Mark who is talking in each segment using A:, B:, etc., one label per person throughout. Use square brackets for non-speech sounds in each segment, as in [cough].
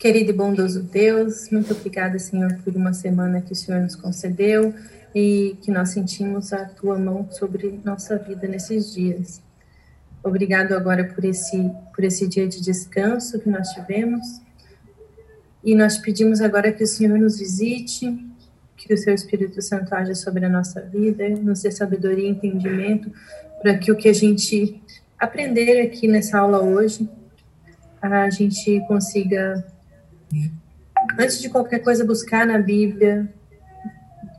A: Querido e bondoso Deus, muito obrigada, Senhor, por uma semana que o Senhor nos concedeu e que nós sentimos a tua mão sobre nossa vida nesses dias. Obrigado agora por esse por esse dia de descanso que nós tivemos. E nós pedimos agora que o Senhor nos visite, que o seu Espírito Santo haja sobre a nossa vida, nos dê sabedoria e entendimento para que o que a gente aprender aqui nessa aula hoje, a gente consiga, antes de qualquer coisa, buscar na Bíblia,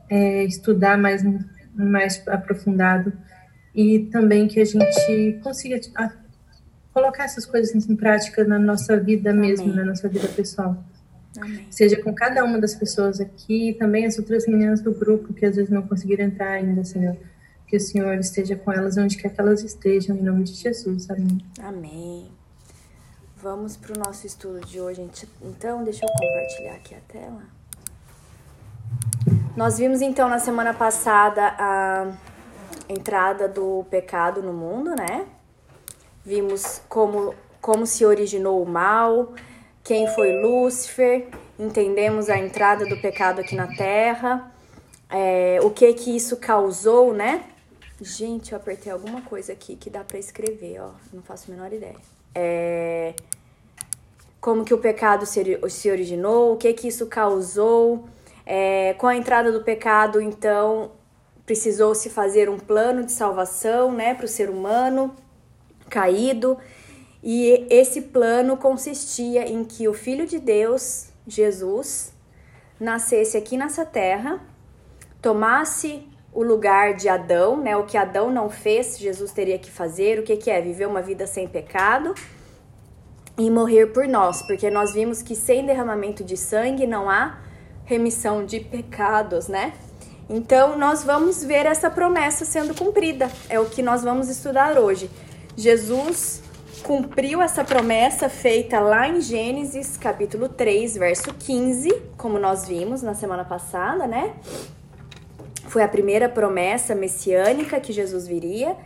A: é, estudar mais, mais aprofundado e também que a gente consiga colocar essas coisas em prática na nossa vida mesmo, Amém. na nossa vida pessoal. Amém. Seja com cada uma das pessoas aqui e também as outras meninas do grupo que às vezes não conseguiram entrar ainda, Senhor. Que o Senhor esteja com elas onde quer que elas estejam, em nome de Jesus. Amém.
B: Amém. Vamos para o nosso estudo de hoje. Então, deixa eu compartilhar aqui a tela. Nós vimos então na semana passada a entrada do pecado no mundo, né? Vimos como, como se originou o mal, quem foi Lúcifer, entendemos a entrada do pecado aqui na Terra, é, o que que isso causou, né? Gente, eu apertei alguma coisa aqui que dá para escrever, ó, não faço a menor ideia. É, como que o pecado se, originou, o que que isso causou, é, com a entrada do pecado, então, precisou se fazer um plano de salvação, né, para o ser humano caído. E esse plano consistia em que o Filho de Deus, Jesus, nascesse aqui nessa terra, tomasse o lugar de Adão, né? O que Adão não fez, Jesus teria que fazer. O que, que é? Viver uma vida sem pecado e morrer por nós, porque nós vimos que sem derramamento de sangue não há remissão de pecados, né? Então, nós vamos ver essa promessa sendo cumprida. É o que nós vamos estudar hoje. Jesus cumpriu essa promessa feita lá em Gênesis, capítulo 3, verso 15, como nós vimos na semana passada, né? Foi a primeira promessa messiânica que Jesus viria.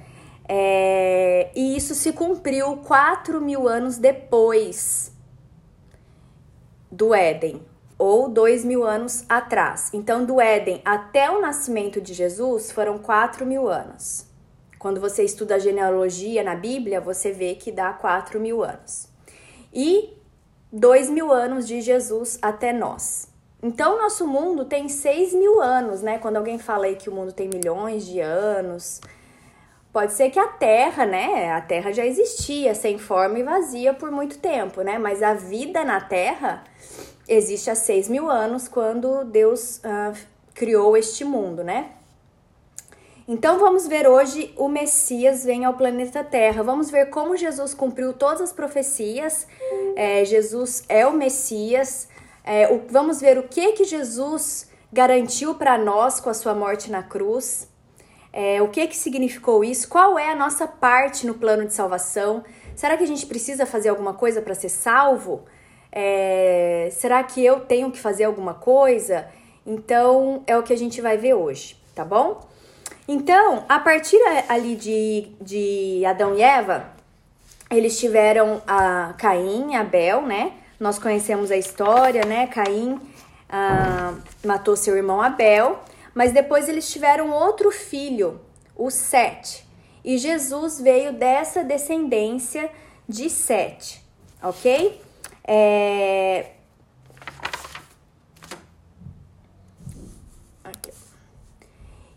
B: É... e isso se cumpriu quatro mil anos depois do Éden, ou dois mil anos atrás. Então, do Éden até o nascimento de Jesus foram quatro mil anos. Quando você estuda a genealogia na Bíblia, você vê que dá quatro mil anos. E dois mil anos de Jesus até nós. Então, nosso mundo tem seis mil anos, né? Quando alguém fala aí que o mundo tem milhões de anos, pode ser que a Terra, né? A Terra já existia sem forma e vazia por muito tempo, né? Mas a vida na Terra existe há seis mil anos, quando Deus uh, criou este mundo, né? Então vamos ver hoje o Messias vem ao planeta Terra. Vamos ver como Jesus cumpriu todas as profecias. É, Jesus é o Messias. É, o, vamos ver o que que Jesus garantiu para nós com a sua morte na cruz. É, o que que significou isso? Qual é a nossa parte no plano de salvação? Será que a gente precisa fazer alguma coisa para ser salvo? É, será que eu tenho que fazer alguma coisa? Então é o que a gente vai ver hoje, tá bom? Então, a partir ali de, de Adão e Eva, eles tiveram a Caim e Abel, né? Nós conhecemos a história, né? Caim ah, matou seu irmão Abel, mas depois eles tiveram outro filho, o Sete. E Jesus veio dessa descendência de Sete, ok? É...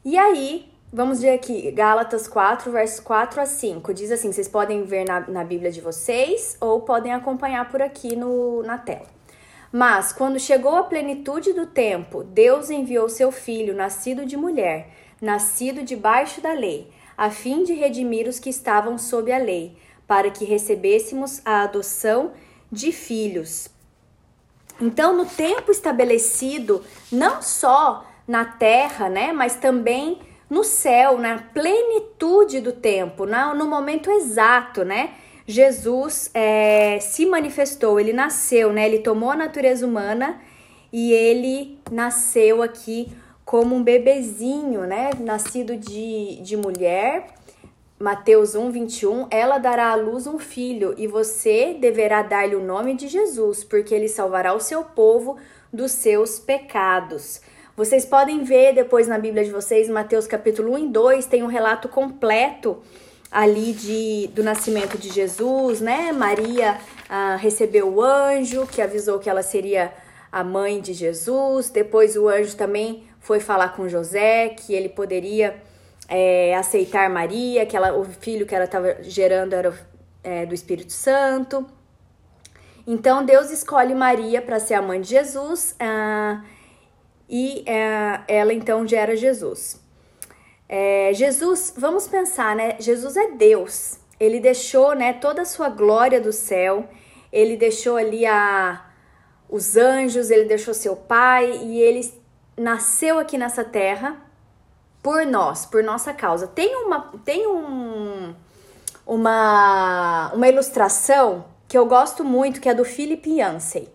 B: E aí, vamos ver aqui, Gálatas 4, versos 4 a 5. Diz assim: vocês podem ver na, na Bíblia de vocês ou podem acompanhar por aqui no, na tela. Mas, quando chegou a plenitude do tempo, Deus enviou seu filho, nascido de mulher, nascido debaixo da lei, a fim de redimir os que estavam sob a lei, para que recebêssemos a adoção de filhos. Então, no tempo estabelecido, não só na terra, né, mas também no céu, na plenitude do tempo, no momento exato, né? Jesus é, se manifestou, ele nasceu, né? Ele tomou a natureza humana e ele nasceu aqui como um bebezinho, né? Nascido de, de mulher, Mateus 1, 21, ela dará à luz um filho e você deverá dar-lhe o nome de Jesus, porque ele salvará o seu povo dos seus pecados. Vocês podem ver depois na Bíblia de vocês, Mateus capítulo 1 e 2, tem um relato completo ali de, do nascimento de Jesus, né? Maria ah, recebeu o anjo que avisou que ela seria a mãe de Jesus. Depois o anjo também foi falar com José que ele poderia é, aceitar Maria, que ela, o filho que ela estava gerando era é, do Espírito Santo. Então Deus escolhe Maria para ser a mãe de Jesus ah, e é, ela então gera Jesus. É, Jesus, vamos pensar, né? Jesus é Deus. Ele deixou, né, toda a sua glória do céu. Ele deixou ali a os anjos, ele deixou seu pai e ele nasceu aqui nessa terra por nós, por nossa causa. Tem uma tem um uma uma ilustração que eu gosto muito, que é do Philip Yancey.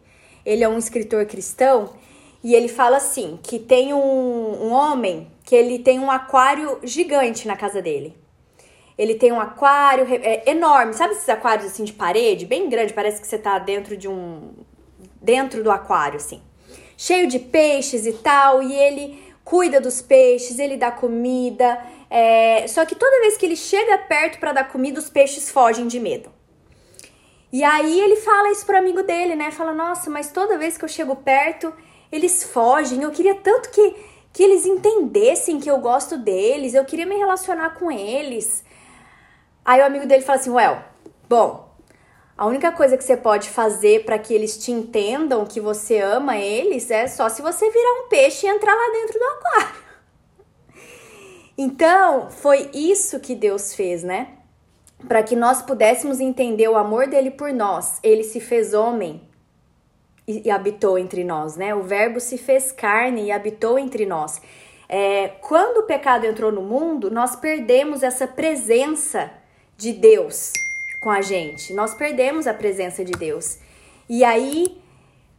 B: Ele é um escritor cristão e ele fala assim, que tem um, um homem ele tem um aquário gigante na casa dele. Ele tem um aquário é, enorme, sabe esses aquários assim de parede, bem grande, parece que você tá dentro de um dentro do aquário assim. Cheio de peixes e tal, e ele cuida dos peixes, ele dá comida. É... Só que toda vez que ele chega perto para dar comida, os peixes fogem de medo. E aí ele fala isso pro amigo dele, né? Fala: Nossa, mas toda vez que eu chego perto, eles fogem. Eu queria tanto que, que eles entendessem que eu gosto deles, eu queria me relacionar com eles. Aí o amigo dele fala assim: Well, bom, a única coisa que você pode fazer para que eles te entendam que você ama eles é só se você virar um peixe e entrar lá dentro do aquário. Então, foi isso que Deus fez, né? Para que nós pudéssemos entender o amor dele por nós. Ele se fez homem e, habitou entre nós, né? O Verbo se fez carne e habitou entre nós. É, quando o pecado entrou no mundo, nós perdemos essa presença de Deus com a gente. Nós perdemos a presença de Deus. E aí,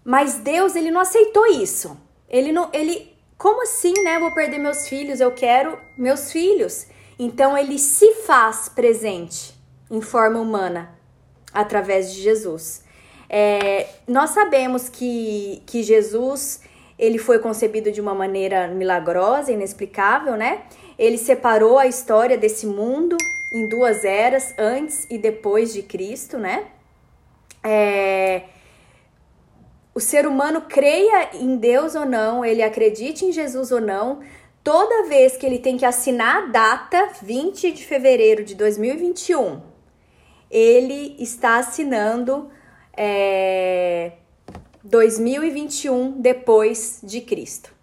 B: mas Deus, ele não aceitou isso. Ele não, ele, como assim, né? Vou perder meus filhos, eu quero meus filhos. Então ele se faz presente em forma humana através de Jesus. É, nós sabemos que, que Jesus ele foi concebido de uma maneira milagrosa, inexplicável, né? Ele separou a história desse mundo em duas eras, antes e depois de Cristo, né? É, o ser humano creia em Deus ou não, ele acredite em Jesus ou não, toda vez que ele tem que assinar a data 20 de fevereiro de 2021, ele está assinando é, 2021 depois de Cristo.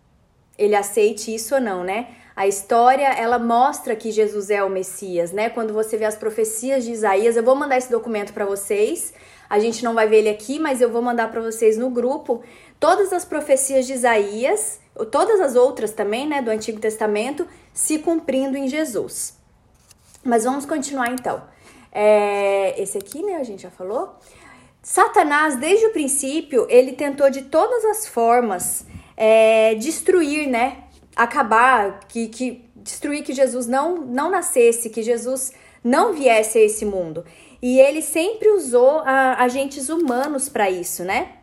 B: Ele aceite isso ou não, né? A história, ela mostra que Jesus é o Messias, né? Quando você vê as profecias de Isaías, eu vou mandar esse documento para vocês. A gente não vai ver ele aqui, mas eu vou mandar para vocês no grupo todas as profecias de Isaías, todas as outras também, né, do Antigo Testamento, se cumprindo em Jesus. Mas vamos continuar então. É, esse aqui, né, a gente já falou. Satanás, desde o princípio, ele tentou de todas as formas é, destruir, né, acabar, que, que destruir que Jesus não, não nascesse, que Jesus não viesse a esse mundo. E ele sempre usou a, agentes humanos para isso, né?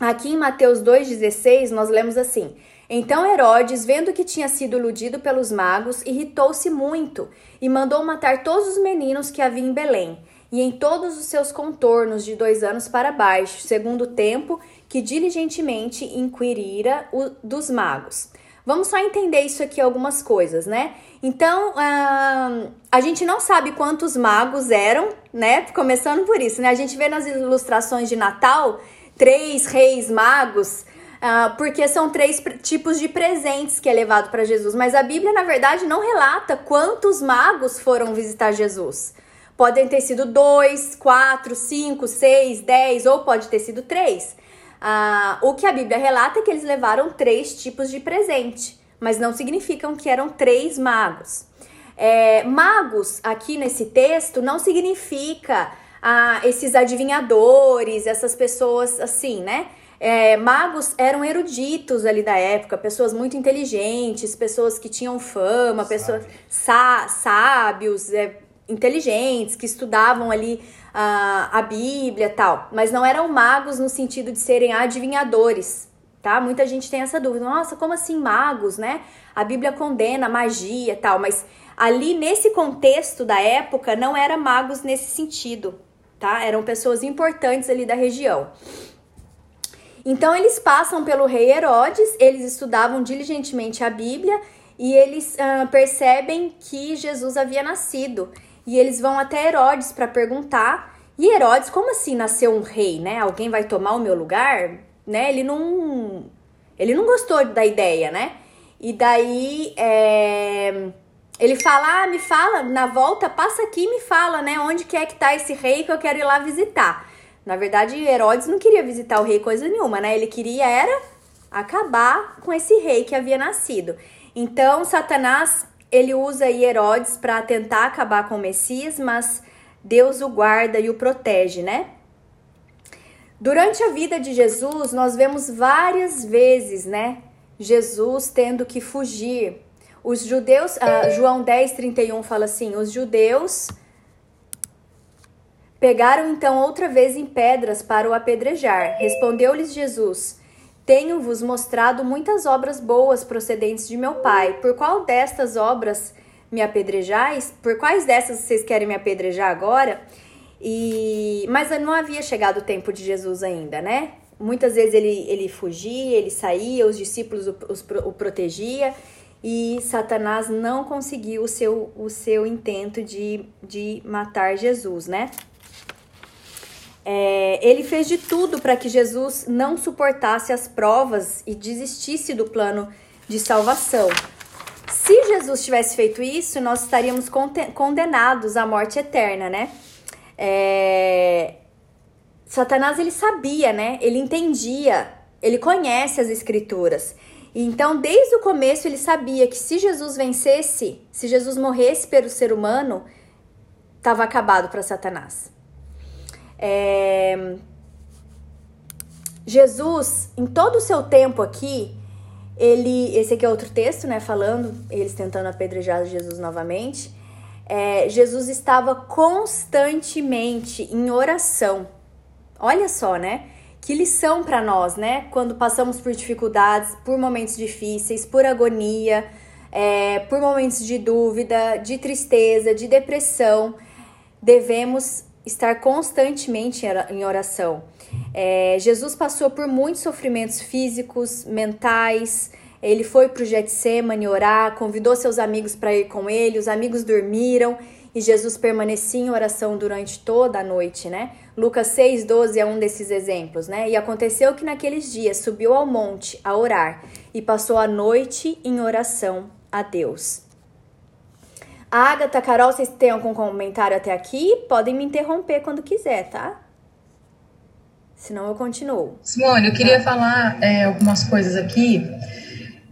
B: Aqui em Mateus 2,16, nós lemos assim: Então Herodes, vendo que tinha sido iludido pelos magos, irritou-se muito e mandou matar todos os meninos que havia em Belém e em todos os seus contornos de dois anos para baixo, segundo o tempo que diligentemente inquirira o, dos magos. Vamos só entender isso aqui, algumas coisas, né? Então, a gente não sabe quantos magos eram, né? Começando por isso, né? A gente vê nas ilustrações de Natal três reis magos, uh, porque são três tipos de presentes que é levado para Jesus. Mas a Bíblia, na verdade, não relata quantos magos foram visitar Jesus. Podem ter sido dois, quatro, cinco, seis, dez, ou pode ter sido três. Ah, o que a Bíblia relata é que eles levaram três tipos de presente, mas não significam que eram três magos. É, magos, aqui nesse texto, não significa ah, esses adivinhadores, essas pessoas assim, né? É, magos eram eruditos ali da época, pessoas muito inteligentes, pessoas que tinham fama, pessoas sá, sábios, é, inteligentes, que estudavam ali a, a Bíblia tal, mas não eram magos no sentido de serem adivinhadores, tá? Muita gente tem essa dúvida, nossa, como assim magos, né? A Bíblia condena magia tal, mas ali nesse contexto da época não era magos nesse sentido, tá? Eram pessoas importantes ali da região. Então eles passam pelo rei Herodes, eles estudavam diligentemente a Bíblia e eles uh, percebem que Jesus havia nascido. E eles vão até Herodes para perguntar. E Herodes, como assim nasceu um rei, né? Alguém vai tomar o meu lugar? Né? Ele não, ele não gostou da ideia, né? E daí é, ele fala, ah, me fala, na volta, passa aqui e me fala, né? Onde que é que tá esse rei que eu quero ir lá visitar. Na verdade, Herodes não queria visitar o rei coisa nenhuma, né? Ele queria era acabar com esse rei que havia nascido. Então, Satanás, ele usa Herodes para tentar acabar com o Messias, mas Deus o guarda e o protege, né? Durante a vida de Jesus, nós vemos várias vezes, né? Jesus tendo que fugir. Os judeus, uh, João 10, 31 fala assim: os judeus pegaram então outra vez em pedras para o apedrejar. Respondeu-lhes Jesus: tenho-vos mostrado muitas obras boas procedentes de meu Pai. Por qual destas obras me apedrejais? Por quais dessas vocês querem me apedrejar agora? E mas não havia chegado o tempo de Jesus ainda, né? Muitas vezes ele, ele fugia, ele saía, os discípulos o, os, o protegia e Satanás não conseguiu o seu, o seu intento de, de matar Jesus, né? É, ele fez de tudo para que Jesus não suportasse as provas e desistisse do plano de salvação. Se Jesus tivesse feito isso, nós estaríamos condenados à morte eterna, né? É... Satanás ele sabia, né? Ele entendia, ele conhece as escrituras. Então, desde o começo, ele sabia que se Jesus vencesse, se Jesus morresse pelo ser humano, estava acabado para Satanás. É... Jesus, em todo o seu tempo aqui, ele, esse aqui é outro texto, né, falando, eles tentando apedrejar Jesus novamente. É, Jesus estava constantemente em oração. Olha só, né? Que lição para nós, né? Quando passamos por dificuldades, por momentos difíceis, por agonia, é, por momentos de dúvida, de tristeza, de depressão, devemos estar constantemente em oração. É, Jesus passou por muitos sofrimentos físicos, mentais. Ele foi para o Getsemane orar, convidou seus amigos para ir com ele. Os amigos dormiram e Jesus permanecia em oração durante toda a noite, né? Lucas 6:12 é um desses exemplos, né? E aconteceu que naqueles dias subiu ao monte a orar e passou a noite em oração a Deus. Agatha, Carol, vocês têm algum comentário até aqui? Podem me interromper quando quiser, tá? Senão eu continuo.
C: Simone, eu queria ah. falar é, algumas coisas aqui.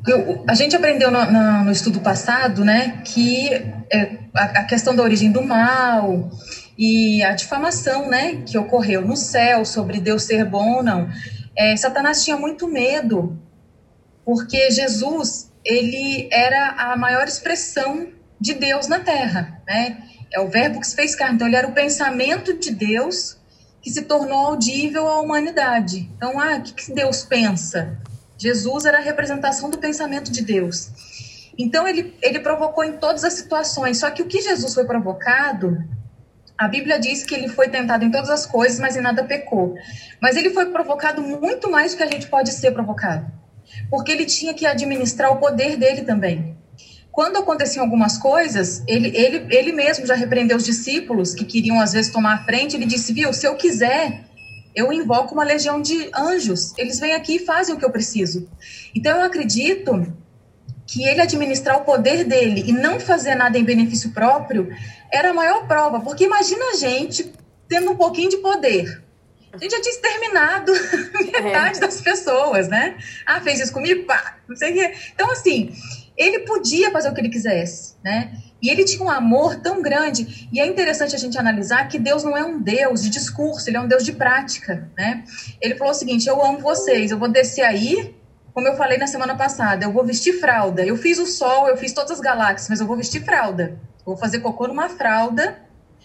C: Eu, a gente aprendeu no, no, no, estudo passado, né, que é, a, a, questão da origem do mal e a difamação, né, que ocorreu no céu sobre Deus ser bom ou não. É, Satanás tinha muito medo, porque Jesus, ele era a maior expressão de Deus na terra, né? É o verbo que se fez carne. Então, ele era o pensamento de Deus que se tornou audível à humanidade. Então, ah, o que, Deus pensa? Jesus era a representação do pensamento de Deus. Então, ele, ele provocou em todas as situações. Só que o que Jesus foi provocado, a Bíblia diz que ele foi tentado em todas as coisas, mas em nada pecou. Mas ele foi provocado muito mais do que a gente pode ser provocado. Porque ele tinha que administrar o poder dele também. Quando aconteciam algumas coisas, ele, ele, ele mesmo já repreendeu os discípulos que queriam às vezes tomar a frente. Ele disse: Viu, se eu quiser, eu invoco uma legião de anjos. Eles vêm aqui e fazem o que eu preciso. Então eu acredito que ele administrar o poder dele e não fazer nada em benefício próprio era a maior prova. Porque imagina a gente tendo um pouquinho de poder. A gente já tinha exterminado [laughs] metade é. das pessoas, né? Ah, fez isso comigo? Pá, não sei o quê. Então, assim, ele podia fazer o que ele quisesse, né? E ele tinha um amor tão grande. E é interessante a gente analisar que Deus não é um Deus de discurso, ele é um Deus de prática, né? Ele falou o seguinte: eu amo vocês, eu vou descer aí, como eu falei na semana passada, eu vou vestir fralda. Eu fiz o sol, eu fiz todas as galáxias, mas eu vou vestir fralda. vou fazer cocô numa fralda,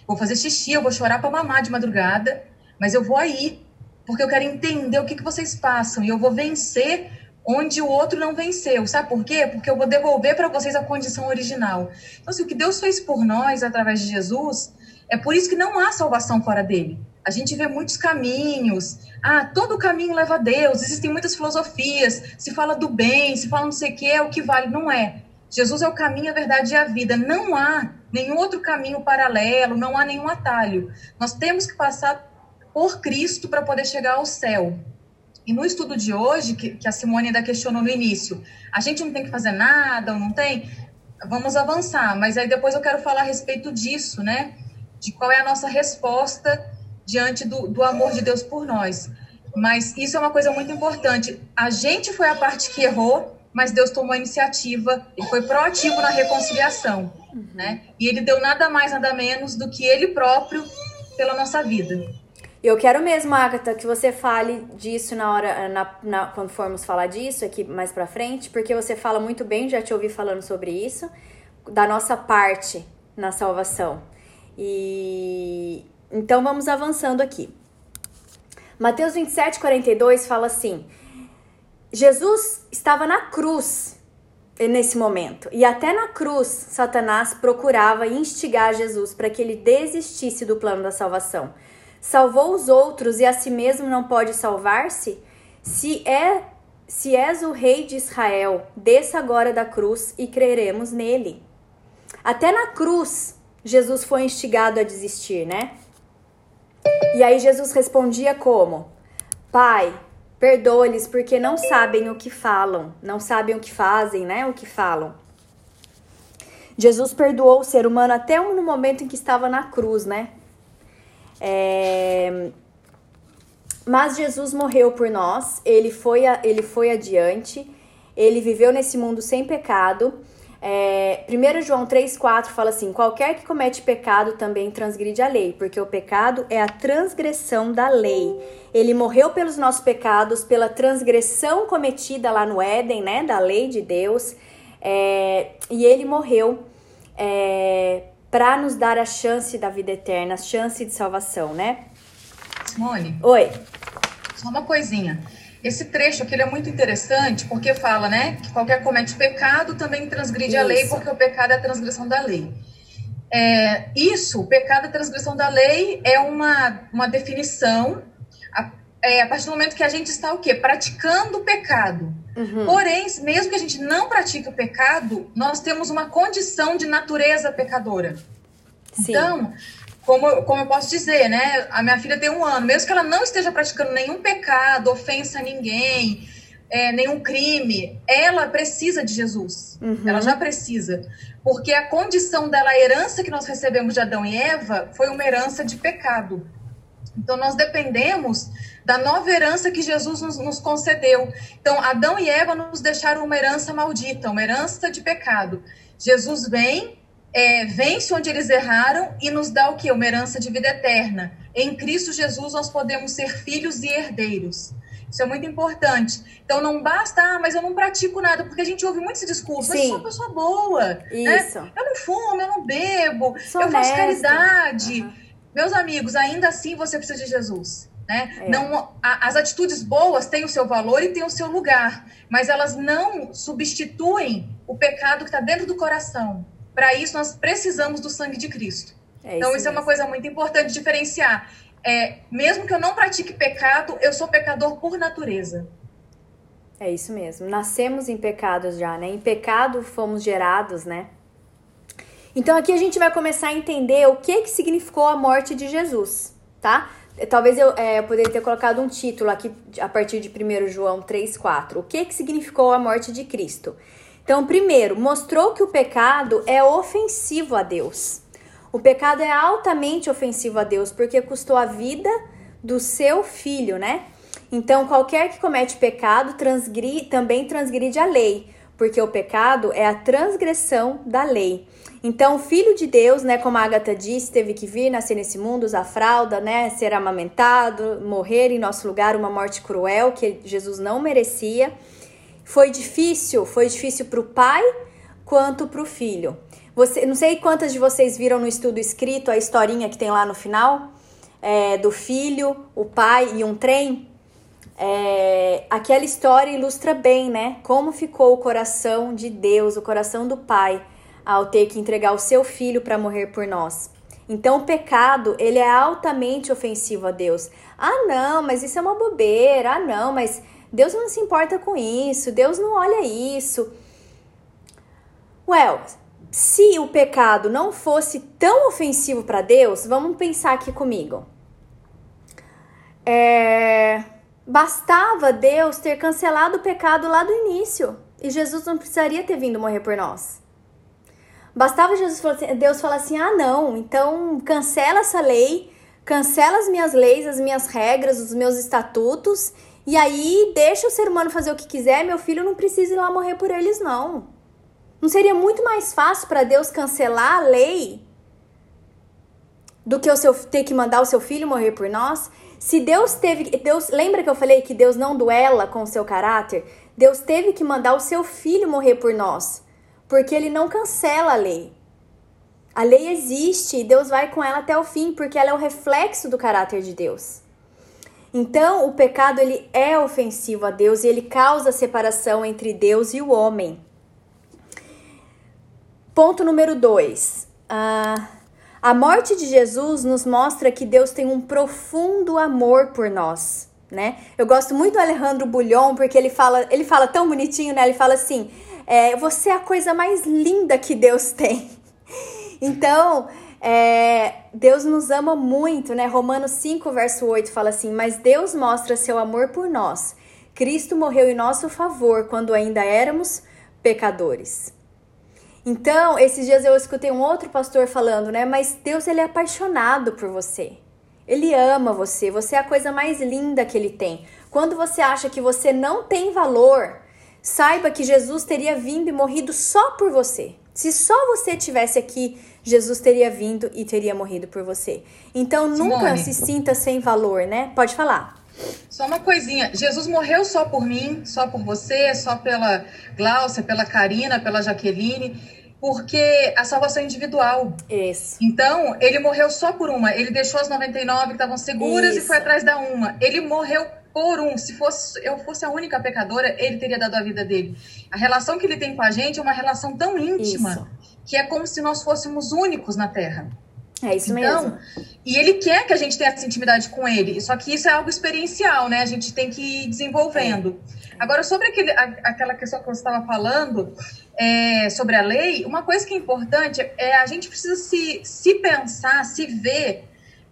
C: vou fazer xixi, eu vou chorar para mamar de madrugada, mas eu vou aí, porque eu quero entender o que, que vocês passam e eu vou vencer onde o outro não venceu. Sabe por quê? Porque eu vou devolver para vocês a condição original. Então, assim, o que Deus fez por nós através de Jesus, é por isso que não há salvação fora dele. A gente vê muitos caminhos. Ah, todo caminho leva a Deus. Existem muitas filosofias. Se fala do bem, se fala não sei o que, é o que vale. Não é. Jesus é o caminho, a verdade e a vida. Não há nenhum outro caminho paralelo, não há nenhum atalho. Nós temos que passar por Cristo para poder chegar ao céu. E no estudo de hoje, que, que, a Simone ainda questionou no início, a gente não tem que fazer nada ou não tem? Vamos avançar, mas aí depois eu quero falar a respeito disso, né? De qual é a nossa resposta diante do, do amor de Deus por nós. Mas isso é uma coisa muito importante. A gente foi a parte que errou, mas Deus tomou a iniciativa, ele foi proativo na reconciliação, né? E ele deu nada mais, nada menos do que ele próprio pela nossa vida.
B: Eu quero mesmo, Agatha, que você fale disso na hora, na, na, quando formos falar disso aqui mais pra frente, porque você fala muito bem, já te ouvi falando sobre isso, da nossa parte na salvação. E então vamos avançando aqui. Mateus 27, 42 fala assim: Jesus estava na cruz nesse momento. E até na cruz, Satanás procurava instigar Jesus para que ele desistisse do plano da salvação. Salvou os outros e a si mesmo não pode salvar-se? Se é se és o rei de Israel, desça agora da cruz e creremos nele. Até na cruz, Jesus foi instigado a desistir, né? E aí Jesus respondia como? Pai, Perdoa-lhes porque não sabem o que falam, não sabem o que fazem, né? O que falam. Jesus perdoou o ser humano até no momento em que estava na cruz, né? É... Mas Jesus morreu por nós, ele foi, ele foi adiante, ele viveu nesse mundo sem pecado é, 1 João 3,4 fala assim: qualquer que comete pecado também transgride a lei, porque o pecado é a transgressão da lei. Ele morreu pelos nossos pecados, pela transgressão cometida lá no Éden, né, da lei de Deus, é, e ele morreu é, para nos dar a chance da vida eterna, a chance de salvação, né?
C: Simone.
B: Oi.
C: Só uma coisinha. Esse trecho aqui é muito interessante porque fala, né, que qualquer comete pecado também transgride isso. a lei, porque o pecado é a transgressão da lei. É, isso, o pecado é a transgressão da lei, é uma, uma definição a, é, a partir do momento que a gente está o quê? Praticando o pecado. Uhum. Porém, mesmo que a gente não pratique o pecado, nós temos uma condição de natureza pecadora. Sim. Então, como, como eu posso dizer, né? A minha filha tem um ano, mesmo que ela não esteja praticando nenhum pecado, ofensa a ninguém, é, nenhum crime, ela precisa de Jesus. Uhum. Ela já precisa. Porque a condição dela, a herança que nós recebemos de Adão e Eva, foi uma herança de pecado. Então, nós dependemos da nova herança que Jesus nos, nos, concedeu. Então, Adão e Eva nos deixaram uma herança maldita, uma herança de pecado. Jesus vem é, vence onde eles erraram e nos dá o que? Uma herança de vida eterna. Em Cristo Jesus nós podemos ser filhos e herdeiros. Isso é muito importante. Então não basta, ah, mas eu não pratico nada, porque a gente ouve muito esse discurso, Sim. eu sou uma pessoa boa. Né? Isso. Né? Eu não fumo, eu não bebo, sou eu faço caridade. Uhum. Meus amigos, ainda assim você precisa de Jesus. Né? É. Não, a, as atitudes boas têm o seu valor e têm o seu lugar, mas elas não substituem o pecado que está dentro do coração. Para isso, nós precisamos do sangue de Cristo. É então, isso, isso é uma coisa muito importante diferenciar. É, mesmo que eu não pratique pecado, eu sou pecador por natureza.
B: É isso mesmo. Nascemos em pecados já, né? Em pecado fomos gerados, né? Então aqui a gente vai começar a entender o que que significou a morte de Jesus, tá? Talvez eu, é, eu poderia ter colocado um título aqui a partir de 1 João 3,4. O que que significou a morte de Cristo? Então, primeiro, mostrou que o pecado é ofensivo a Deus. O pecado é altamente ofensivo a Deus porque custou a vida do seu filho, né? Então, qualquer que comete pecado transgri, também transgride a lei, porque o pecado é a transgressão da lei. Então, o filho de Deus, né, como a Agatha disse, teve que vir, nascer nesse mundo, usar fralda, né, ser amamentado, morrer em nosso lugar, uma morte cruel que Jesus não merecia. Foi difícil, foi difícil para o pai quanto para o filho. Você, não sei quantas de vocês viram no estudo escrito a historinha que tem lá no final é, do filho, o pai e um trem. É, aquela história ilustra bem, né? Como ficou o coração de Deus, o coração do Pai, ao ter que entregar o seu filho para morrer por nós. Então, o pecado, ele é altamente ofensivo a Deus. Ah, não, mas isso é uma bobeira. Ah, não, mas Deus não se importa com isso. Deus não olha isso. Well, se o pecado não fosse tão ofensivo para Deus, vamos pensar aqui comigo. É Bastava Deus ter cancelado o pecado lá do início e Jesus não precisaria ter vindo morrer por nós. Bastava Jesus assim, Deus falar assim: "Ah, não, então cancela essa lei, cancela as minhas leis, as minhas regras, os meus estatutos e aí deixa o ser humano fazer o que quiser, meu filho não precisa ir lá morrer por eles não". Não seria muito mais fácil para Deus cancelar a lei do que o seu ter que mandar o seu filho morrer por nós? Se Deus teve, Deus, lembra que eu falei que Deus não duela com o seu caráter? Deus teve que mandar o seu filho morrer por nós, porque ele não cancela a lei. A lei existe e Deus vai com ela até o fim, porque ela é o reflexo do caráter de Deus. Então, o pecado ele é ofensivo a Deus e ele causa separação entre Deus e o homem. Ponto número 2. Ah, a morte de Jesus nos mostra que Deus tem um profundo amor por nós, né? Eu gosto muito do Alejandro Bulhon porque ele fala, ele fala tão bonitinho, né? Ele fala assim: é, você é a coisa mais linda que Deus tem. Então, é, Deus nos ama muito, né? Romanos 5, verso 8 fala assim: Mas Deus mostra seu amor por nós. Cristo morreu em nosso favor quando ainda éramos pecadores. Então, esses dias eu escutei um outro pastor falando, né? Mas Deus ele é apaixonado por você. Ele ama você, você é a coisa mais linda que ele tem. Quando você acha que você não tem valor, saiba que Jesus teria vindo e morrido só por você. Se só você tivesse aqui, Jesus teria vindo e teria morrido por você. Então Simone. nunca se sinta sem valor, né? Pode falar.
C: Só uma coisinha, Jesus morreu só por mim, só por você, só pela Gláucia, pela Karina, pela Jaqueline porque a salvação é individual.
B: Isso.
C: Então, ele morreu só por uma. Ele deixou as 99 que estavam seguras Isso. e foi atrás da uma. Ele morreu por um. Se fosse eu fosse a única pecadora, ele teria dado a vida dele. A relação que ele tem com a gente é uma relação tão íntima Isso. que é como se nós fôssemos únicos na Terra.
B: É isso então, mesmo.
C: E ele quer que a gente tenha essa intimidade com ele. Só que isso é algo experiencial, né? A gente tem que ir desenvolvendo. É. Agora, sobre aquele, a, aquela questão que você estava falando, é, sobre a lei, uma coisa que é importante é a gente precisa se, se pensar, se ver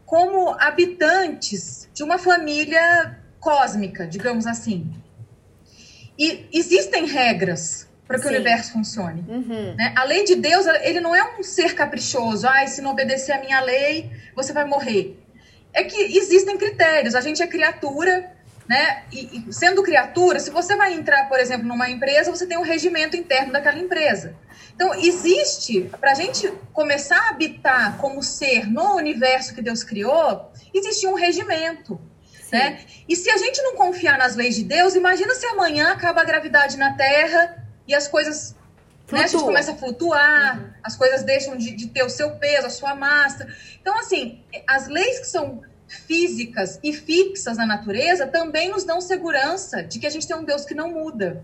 C: como habitantes de uma família cósmica, digamos assim. E existem regras para que Sim. o universo funcione. Uhum. Né? A lei de Deus, ele não é um ser caprichoso. Ah, se não obedecer a minha lei, você vai morrer. É que existem critérios. A gente é criatura, né? E, e, sendo criatura, se você vai entrar, por exemplo, numa empresa, você tem um regimento interno daquela empresa. Então, existe, para a gente começar a habitar como ser no universo que Deus criou, existe um regimento. Né? E se a gente não confiar nas leis de Deus, imagina se amanhã acaba a gravidade na Terra e as coisas. Né, a gente começa a flutuar, uhum. as coisas deixam de, de ter o seu peso, a sua massa. Então, assim, as leis que são físicas e fixas na natureza também nos dão segurança de que a gente tem um Deus que não muda.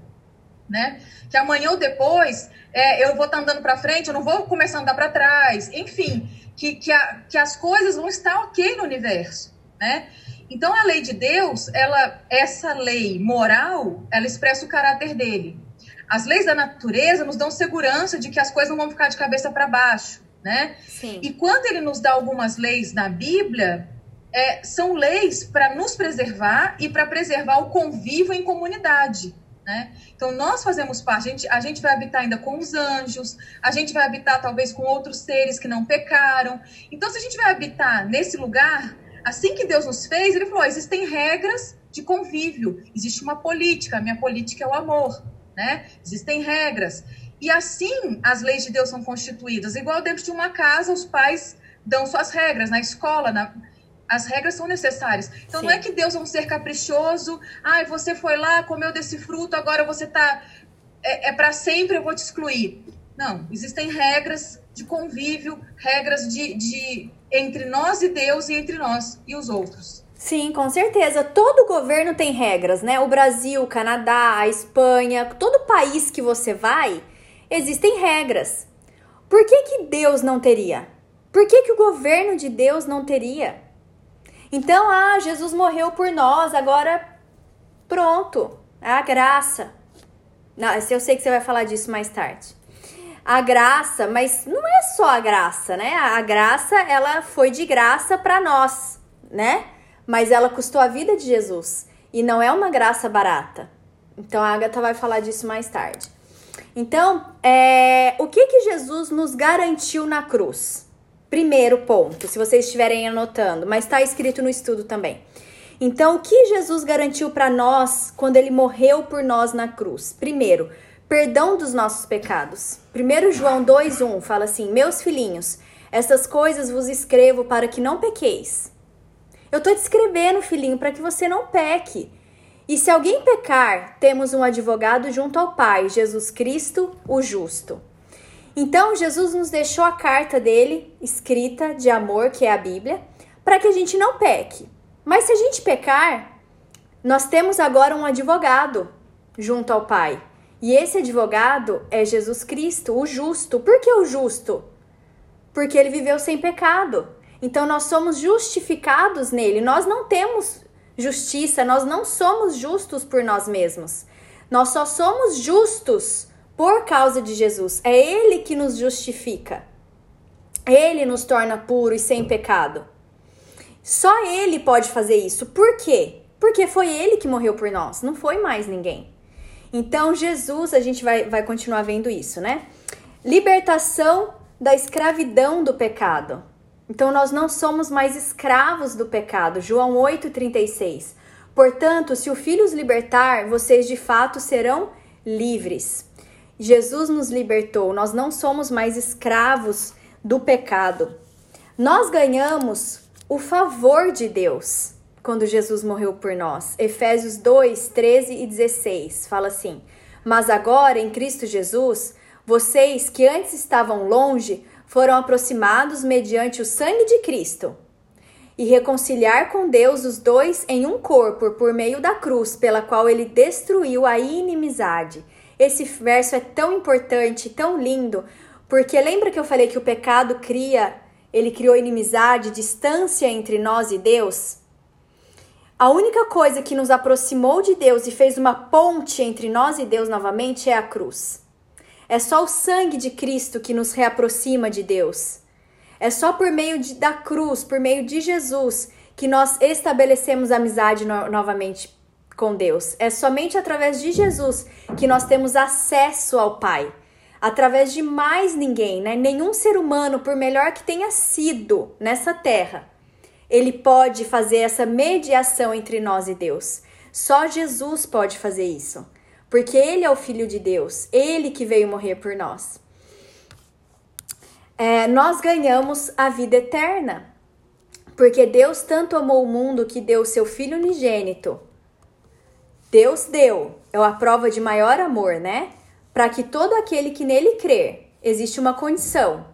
C: Né? Que amanhã ou depois é, eu vou estar tá andando para frente, eu não vou começar a andar para trás, enfim, que, que, a, que as coisas vão estar ok no universo, né? Então a lei de Deus, ela, essa lei moral, ela expressa o caráter dele. As leis da natureza nos dão segurança de que as coisas não vão ficar de cabeça para baixo, né? Sim. E quando ele nos dá algumas leis na Bíblia, é, são leis para nos preservar e para preservar o convívio em comunidade. Né? Então, nós fazemos parte, a gente, a gente vai habitar ainda com os anjos, a gente vai habitar talvez com outros seres que não pecaram. Então, se a gente vai habitar nesse lugar, assim que Deus nos fez, ele falou: existem regras de convívio, existe uma política, a minha política é o amor, né? Existem regras. E assim as leis de Deus são constituídas. Igual dentro de uma casa, os pais dão suas regras, na escola, na, as regras são necessárias. Então Sim. não é que Deus é um ser caprichoso. Ai, você foi lá, comeu desse fruto, agora você tá. É, é para sempre, eu vou te excluir. Não, existem regras de convívio, regras de, de entre nós e Deus e entre nós e os outros.
B: Sim, com certeza. Todo governo tem regras, né? O Brasil, o Canadá, a Espanha, todo país que você vai, existem regras. Por que, que Deus não teria? Por que, que o governo de Deus não teria? Então, ah, Jesus morreu por nós, agora pronto, a graça. Não, eu sei que você vai falar disso mais tarde. A graça, mas não é só a graça, né? A graça, ela foi de graça para nós, né? mas ela custou a vida de Jesus e não é uma graça barata. Então a Agatha vai falar disso mais tarde. Então, é, o que que Jesus nos garantiu na cruz? Primeiro ponto, se vocês estiverem anotando, mas está escrito no estudo também. Então, o que Jesus garantiu para nós quando ele morreu por nós na cruz? Primeiro, perdão dos nossos pecados. 1 João 2:1 fala assim: "Meus filhinhos, essas coisas vos escrevo para que não pequeis. Eu estou te escrevendo, filhinho, para que você não peque. E se alguém pecar, temos um advogado junto ao Pai, Jesus Cristo, o justo. Então, Jesus nos deixou a carta dele, escrita de amor, que é a Bíblia, para que a gente não peque. Mas se a gente pecar, nós temos agora um advogado junto ao Pai. E esse advogado é Jesus Cristo, o justo. Por que o justo? Porque ele viveu sem pecado. Então nós somos justificados nele. Nós não temos justiça, nós não somos justos por nós mesmos. Nós só somos justos por causa de Jesus. É ele que nos justifica. Ele nos torna puros e sem pecado. Só ele pode fazer isso. Por quê? Porque foi ele que morreu por nós, não foi mais ninguém. Então, Jesus, a gente vai, vai continuar vendo isso, né? Libertação da escravidão do pecado. Então nós não somos mais escravos do pecado. João 8:36. Portanto, se o Filho os libertar, vocês de fato serão livres. Jesus nos libertou. Nós não somos mais escravos do pecado. Nós ganhamos o favor de Deus quando Jesus morreu por nós. Efésios 2, 13 e 16 fala assim: Mas agora em Cristo Jesus, vocês que antes estavam longe, foram aproximados mediante o sangue de Cristo e reconciliar com Deus os dois em um corpo por meio da cruz, pela qual ele destruiu a inimizade. Esse verso é tão importante, tão lindo, porque lembra que eu falei que o pecado cria, ele criou inimizade, distância entre nós e Deus? A única coisa que nos aproximou de Deus e fez uma ponte entre nós e Deus novamente é a cruz. É só o sangue de Cristo que nos reaproxima de Deus. É só por meio de, da cruz, por meio de Jesus, que nós estabelecemos amizade no, novamente com Deus. É somente através de Jesus que nós temos acesso ao Pai. Através de mais ninguém, né? Nenhum ser humano, por melhor que tenha sido nessa terra, ele pode fazer essa mediação entre nós e Deus. Só Jesus pode fazer isso porque ele é o Filho de Deus, ele que veio morrer por nós. É, nós ganhamos a vida eterna, porque Deus tanto amou o mundo que deu seu Filho unigênito. Deus deu, é a prova de maior amor, né? Para que todo aquele que nele crer, existe uma condição: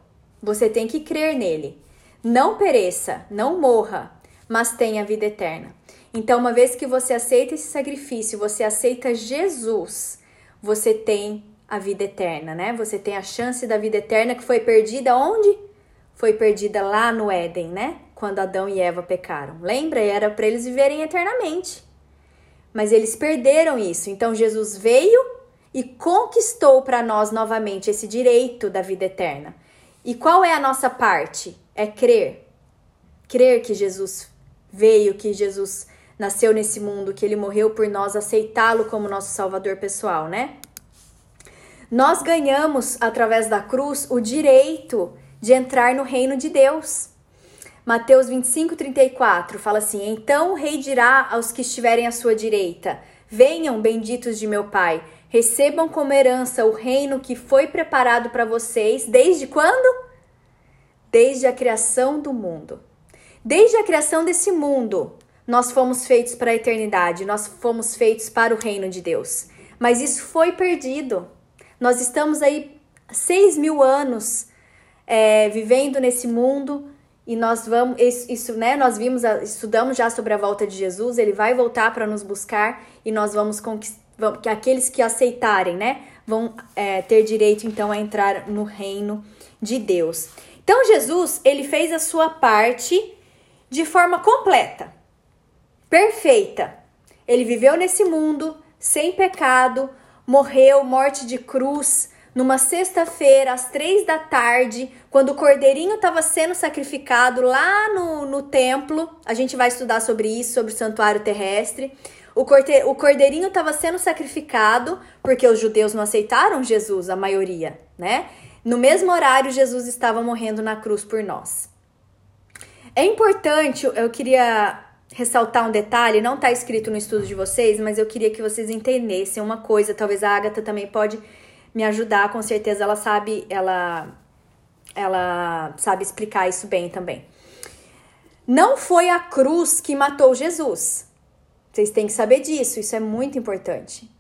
B: você tem que crer nele. Não pereça, não morra, mas tenha vida eterna. Então, uma vez que você aceita esse sacrifício, você aceita Jesus, você tem a vida eterna, né? Você tem a chance da vida eterna que foi perdida onde? Foi perdida lá no Éden, né? Quando Adão e Eva pecaram. Lembra? Era para eles viverem eternamente. Mas eles perderam isso. Então Jesus veio e conquistou para nós novamente esse direito da vida eterna. E qual é a nossa parte? É crer. Crer que Jesus veio, que Jesus nasceu nesse mundo, que ele morreu por nós, aceitá-lo como nosso salvador pessoal, né? Nós ganhamos através da cruz o direito de entrar no reino de Deus. Mateus 25, 34 fala assim: Então o rei dirá aos que estiverem à sua direita: Venham, benditos de meu Pai, recebam como herança o reino que foi preparado para vocês desde quando? Desde a criação do mundo. Desde a criação desse mundo, nós fomos feitos para a eternidade, nós fomos feitos para o reino de Deus. Mas isso foi perdido. Nós estamos aí seis mil anos é, vivendo nesse mundo e nós vamos isso, né? Nós vimos, estudamos já sobre a volta de Jesus. Ele vai voltar para nos buscar e nós vamos conquistar que aqueles que aceitarem, né, vão é, ter direito então a entrar no reino de Deus. Então Jesus ele fez a sua parte de forma completa, perfeita. Ele viveu nesse mundo sem pecado, morreu morte de cruz numa sexta-feira às três da tarde, quando o cordeirinho estava sendo sacrificado lá no, no templo. A gente vai estudar sobre isso, sobre o santuário terrestre. O, corte, o cordeirinho estava sendo sacrificado porque os judeus não aceitaram Jesus, a maioria, né? No mesmo horário, Jesus estava morrendo na cruz por nós. É importante, eu queria ressaltar um detalhe, não está escrito no estudo de vocês, mas eu queria que vocês entendessem uma coisa. Talvez a Agatha também pode me ajudar, com certeza ela sabe, ela, ela sabe explicar isso bem também. Não foi a cruz que matou Jesus. Vocês têm que saber disso, isso é muito importante.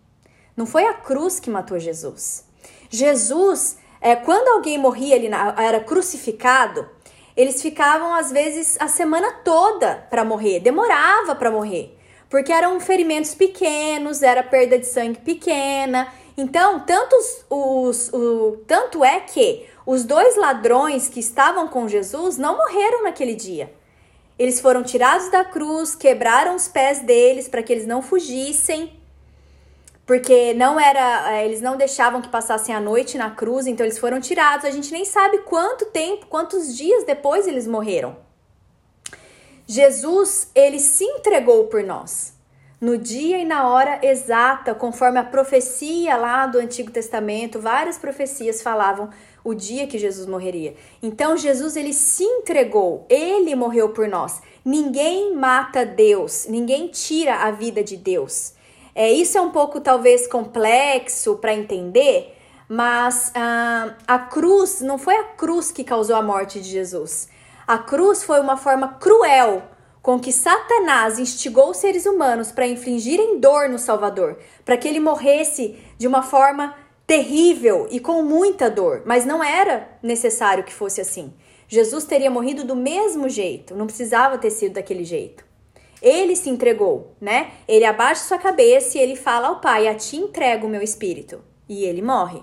B: Não foi a cruz que matou Jesus. Jesus, é, quando alguém morria, ele era crucificado, eles ficavam às vezes a semana toda para morrer, demorava para morrer, porque eram ferimentos pequenos, era perda de sangue pequena. Então, tantos os, o, tanto é que os dois ladrões que estavam com Jesus não morreram naquele dia. Eles foram tirados da cruz, quebraram os pés deles para que eles não fugissem, porque não era, eh, eles não deixavam que passassem a noite na cruz, então eles foram tirados. A gente nem sabe quanto tempo, quantos dias depois eles morreram. Jesus, ele se entregou por nós no dia e na hora exata, conforme a profecia lá do Antigo Testamento, várias profecias falavam o dia que Jesus morreria. Então Jesus ele se entregou, ele morreu por nós. Ninguém mata Deus, ninguém tira a vida de Deus. É, isso é um pouco talvez complexo para entender, mas ah, a cruz não foi a cruz que causou a morte de Jesus. A cruz foi uma forma cruel com que Satanás instigou os seres humanos para infligirem dor no Salvador, para que ele morresse de uma forma terrível e com muita dor, mas não era necessário que fosse assim. Jesus teria morrido do mesmo jeito, não precisava ter sido daquele jeito. Ele se entregou, né? Ele abaixa sua cabeça e ele fala ao Pai: "A ti entrego o meu espírito". E ele morre.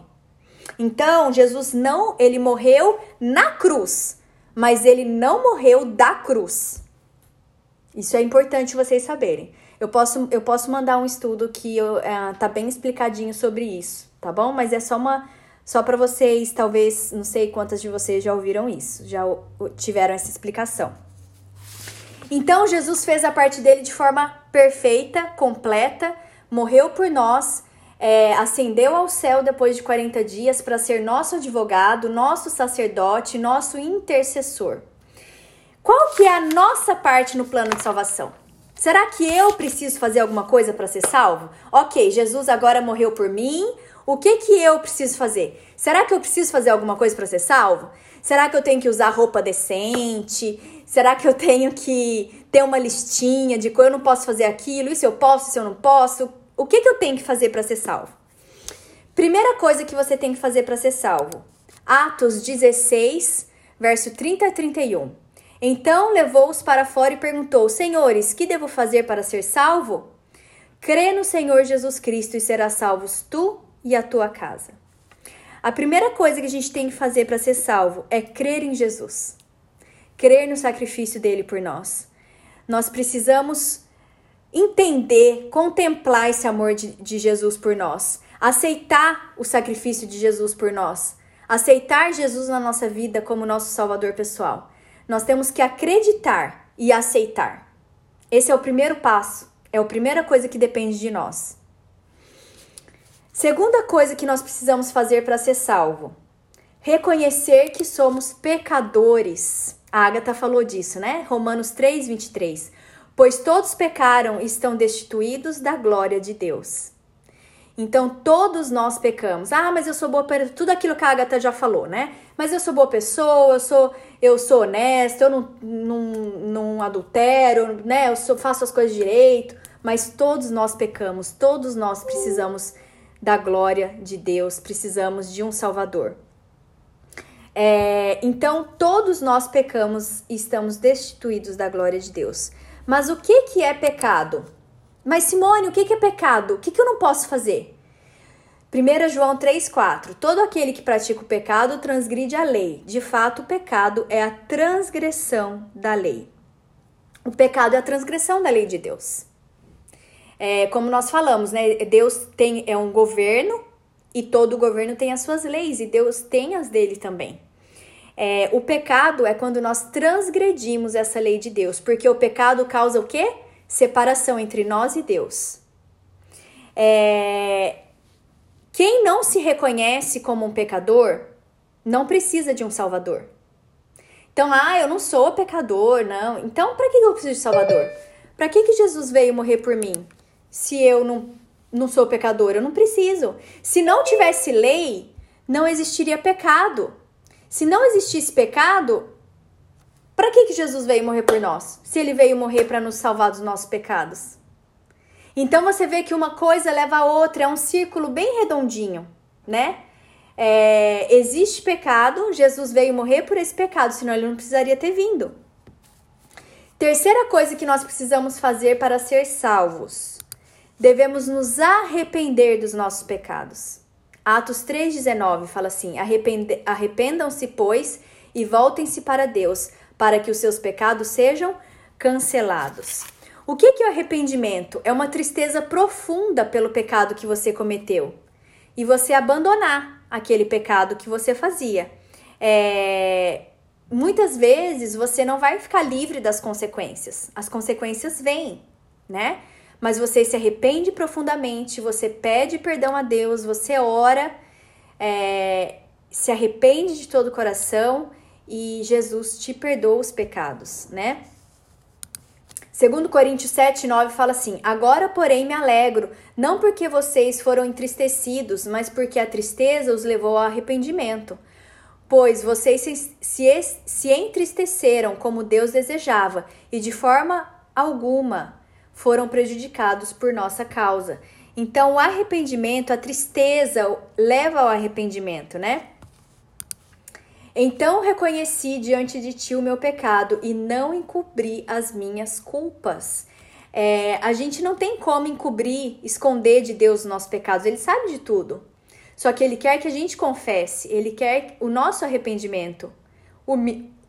B: Então, Jesus não, ele morreu na cruz, mas ele não morreu da cruz. Isso é importante vocês saberem. Eu posso, eu posso mandar um estudo que eu, é, tá bem explicadinho sobre isso tá bom? Mas é só uma só para vocês, talvez, não sei quantas de vocês já ouviram isso, já tiveram essa explicação. Então Jesus fez a parte dele de forma perfeita, completa, morreu por nós, é, ascendeu ao céu depois de 40 dias para ser nosso advogado, nosso sacerdote, nosso intercessor. Qual que é a nossa parte no plano de salvação? Será que eu preciso fazer alguma coisa para ser salvo? Ok, Jesus agora morreu por mim, o que que eu preciso fazer? Será que eu preciso fazer alguma coisa para ser salvo? Será que eu tenho que usar roupa decente? Será que eu tenho que ter uma listinha de eu não posso fazer aquilo, isso eu posso, isso eu não posso? O que que eu tenho que fazer para ser salvo? Primeira coisa que você tem que fazer para ser salvo. Atos 16, verso 30 a 31. Então levou-os para fora e perguntou: Senhores, que devo fazer para ser salvo? Crê no Senhor Jesus Cristo e serás salvos tu e a tua casa. A primeira coisa que a gente tem que fazer para ser salvo é crer em Jesus, crer no sacrifício dele por nós. Nós precisamos entender, contemplar esse amor de, de Jesus por nós, aceitar o sacrifício de Jesus por nós, aceitar Jesus na nossa vida como nosso Salvador pessoal. Nós temos que acreditar e aceitar. Esse é o primeiro passo, é a primeira coisa que depende de nós. Segunda coisa que nós precisamos fazer para ser salvo: reconhecer que somos pecadores. A Agatha falou disso, né? Romanos 3, 23. Pois todos pecaram e estão destituídos da glória de Deus. Então, todos nós pecamos. Ah, mas eu sou boa pessoa. Tudo aquilo que a Agatha já falou, né? Mas eu sou boa pessoa, eu sou, eu sou honesta, eu não, não, não adultero, né? Eu sou, faço as coisas direito. Mas todos nós pecamos, todos nós precisamos da glória de Deus, precisamos de um Salvador. É, então, todos nós pecamos e estamos destituídos da glória de Deus. Mas o que, que é pecado? Mas, Simone, o que, que é pecado? O que, que eu não posso fazer? 1 João 3,4 Todo aquele que pratica o pecado transgride a lei. De fato, o pecado é a transgressão da lei. O pecado é a transgressão da lei de Deus. É, como nós falamos, né? Deus tem é um governo e todo governo tem as suas leis e Deus tem as dele também. É, o pecado é quando nós transgredimos essa lei de Deus, porque o pecado causa o quê? Separação entre nós e Deus. É, quem não se reconhece como um pecador não precisa de um salvador. Então, ah, eu não sou pecador, não. Então, para que eu preciso de salvador? Para que, que Jesus veio morrer por mim? Se eu não, não sou pecador, eu não preciso. Se não tivesse lei, não existiria pecado. Se não existisse pecado, para que, que Jesus veio morrer por nós? Se ele veio morrer para nos salvar dos nossos pecados. Então você vê que uma coisa leva a outra, é um círculo bem redondinho, né? É, existe pecado, Jesus veio morrer por esse pecado, senão ele não precisaria ter vindo. Terceira coisa que nós precisamos fazer para ser salvos: devemos nos arrepender dos nossos pecados. Atos 3,19 fala assim: Arrependam-se, pois, e voltem-se para Deus, para que os seus pecados sejam cancelados. O que é o arrependimento? É uma tristeza profunda pelo pecado que você cometeu e você abandonar aquele pecado que você fazia. É, muitas vezes você não vai ficar livre das consequências, as consequências vêm, né? Mas você se arrepende profundamente, você pede perdão a Deus, você ora, é, se arrepende de todo o coração e Jesus te perdoa os pecados, né? Segundo Coríntios 7, 9 fala assim: Agora, porém, me alegro, não porque vocês foram entristecidos, mas porque a tristeza os levou ao arrependimento. Pois vocês se, se, se entristeceram como Deus desejava, e de forma alguma foram prejudicados por nossa causa. Então, o arrependimento, a tristeza leva ao arrependimento, né? Então reconheci diante de ti o meu pecado e não encobri as minhas culpas. É, a gente não tem como encobrir, esconder de Deus os nossos pecados, ele sabe de tudo. Só que ele quer que a gente confesse, ele quer o nosso arrependimento,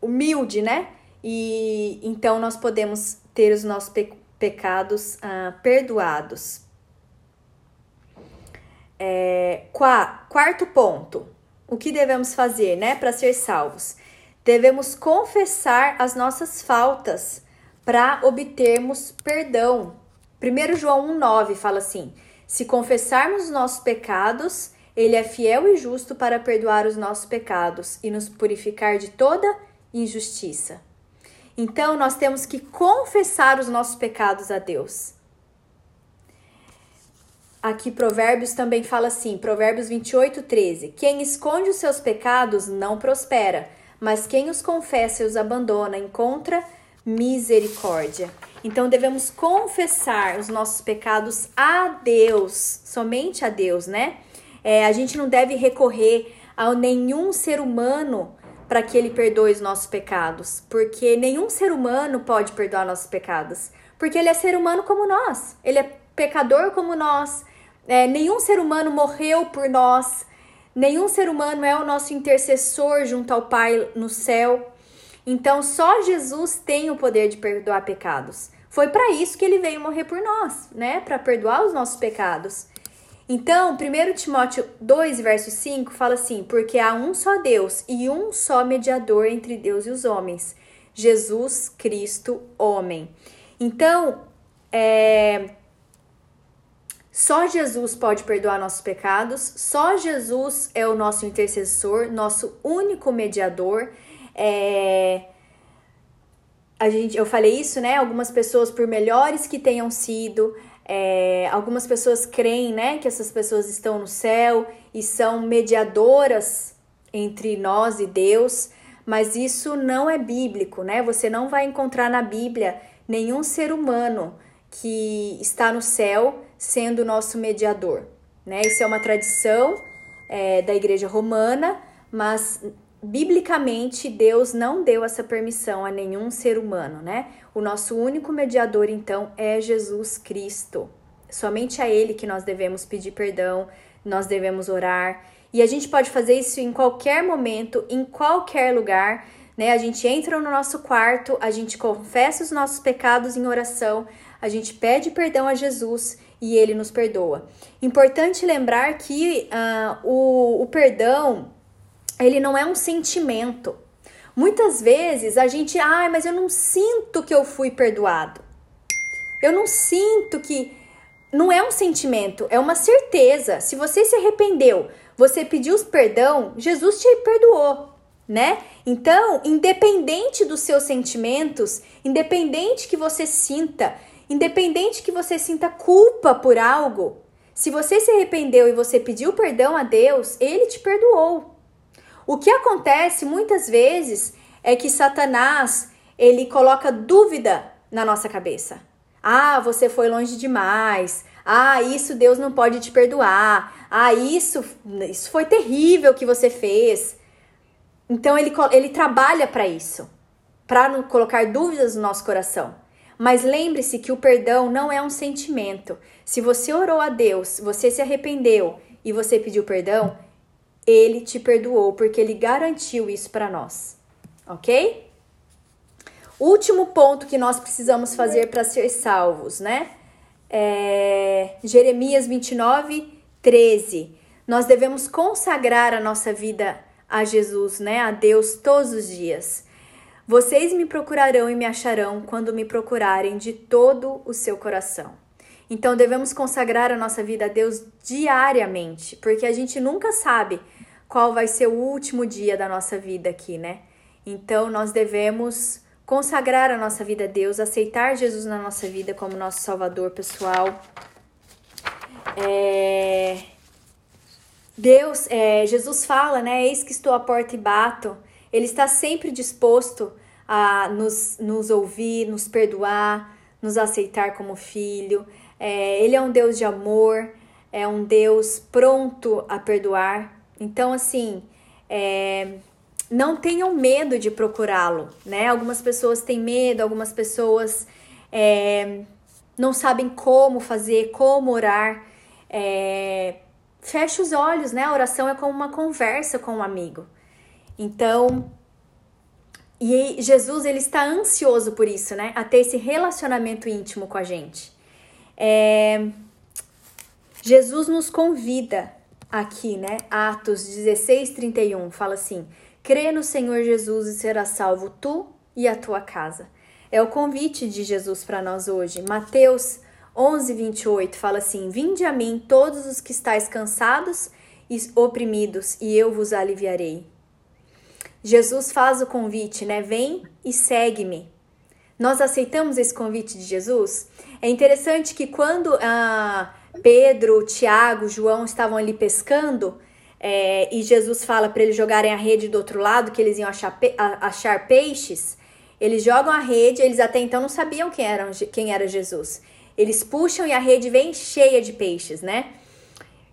B: humilde, né? E então nós podemos ter os nossos pecados pecados ah, perdoados. É, quarto ponto, o que devemos fazer, né, para ser salvos? Devemos confessar as nossas faltas para obtermos perdão. 1 João 1,9 fala assim: se confessarmos os nossos pecados, ele é fiel e justo para perdoar os nossos pecados e nos purificar de toda injustiça. Então nós temos que confessar os nossos pecados a Deus. Aqui Provérbios também fala assim, Provérbios 28, 13. Quem esconde os seus pecados não prospera, mas quem os confessa e os abandona encontra misericórdia. Então devemos confessar os nossos pecados a Deus, somente a Deus, né? É, a gente não deve recorrer a nenhum ser humano para que ele perdoe os nossos pecados, porque nenhum ser humano pode perdoar nossos pecados, porque ele é ser humano como nós, ele é pecador como nós, é, nenhum ser humano morreu por nós, nenhum ser humano é o nosso intercessor junto ao Pai no céu. Então, só Jesus tem o poder de perdoar pecados. Foi para isso que ele veio morrer por nós, né? Para perdoar os nossos pecados. Então, 1 Timóteo 2, verso 5 fala assim: Porque há um só Deus e um só mediador entre Deus e os homens, Jesus Cristo, homem. Então, é, só Jesus pode perdoar nossos pecados, só Jesus é o nosso intercessor, nosso único mediador. É, a gente, eu falei isso, né? Algumas pessoas, por melhores que tenham sido, é, algumas pessoas creem né, que essas pessoas estão no céu e são mediadoras entre nós e Deus, mas isso não é bíblico, né? Você não vai encontrar na Bíblia nenhum ser humano que está no céu sendo nosso mediador, né? Isso é uma tradição é, da Igreja Romana, mas biblicamente Deus não deu essa permissão a nenhum ser humano, né? O nosso único mediador então é Jesus Cristo. Somente a ele que nós devemos pedir perdão, nós devemos orar. E a gente pode fazer isso em qualquer momento, em qualquer lugar, né? A gente entra no nosso quarto, a gente confessa os nossos pecados em oração, a gente pede perdão a Jesus e ele nos perdoa. Importante lembrar que uh, o, o perdão ele não é um sentimento. Muitas vezes a gente, ai, ah, mas eu não sinto que eu fui perdoado. Eu não sinto que. Não é um sentimento, é uma certeza. Se você se arrependeu, você pediu perdão, Jesus te perdoou, né? Então, independente dos seus sentimentos, independente que você sinta, independente que você sinta culpa por algo, se você se arrependeu e você pediu perdão a Deus, ele te perdoou. O que acontece muitas vezes é que Satanás, ele coloca dúvida na nossa cabeça. Ah, você foi longe demais. Ah, isso Deus não pode te perdoar. Ah, isso, isso foi terrível que você fez. Então ele, ele trabalha para isso, para não colocar dúvidas no nosso coração. Mas lembre-se que o perdão não é um sentimento. Se você orou a Deus, você se arrependeu e você pediu perdão, ele te perdoou porque ele garantiu isso para nós, ok? Último ponto que nós precisamos fazer para ser salvos, né? É Jeremias 29, 13. Nós devemos consagrar a nossa vida a Jesus, né? A Deus todos os dias. Vocês me procurarão e me acharão quando me procurarem de todo o seu coração. Então devemos consagrar a nossa vida a Deus diariamente, porque a gente nunca sabe qual vai ser o último dia da nossa vida aqui, né? Então nós devemos consagrar a nossa vida a Deus, aceitar Jesus na nossa vida como nosso Salvador pessoal. É... Deus, é, Jesus fala, né? Eis que estou à porta e bato. Ele está sempre disposto a nos, nos ouvir, nos perdoar, nos aceitar como filho. É, ele é um Deus de amor, é um Deus pronto a perdoar. Então, assim, é, não tenham medo de procurá-lo, né? Algumas pessoas têm medo, algumas pessoas é, não sabem como fazer, como orar. É, feche os olhos, né? A oração é como uma conversa com um amigo. Então, e Jesus ele está ansioso por isso, né? A ter esse relacionamento íntimo com a gente. É, Jesus nos convida aqui, né? Atos 16, 31, fala assim: crê no Senhor Jesus e será salvo tu e a tua casa. É o convite de Jesus para nós hoje. Mateus 11, 28 fala assim: Vinde a mim todos os que estáis cansados e oprimidos, e eu vos aliviarei. Jesus faz o convite, né? Vem e segue-me. Nós aceitamos esse convite de Jesus? É interessante que quando ah, Pedro, Tiago, João estavam ali pescando é, e Jesus fala para eles jogarem a rede do outro lado, que eles iam achar, pe achar peixes. Eles jogam a rede, eles até então não sabiam quem, quem era Jesus. Eles puxam e a rede vem cheia de peixes, né?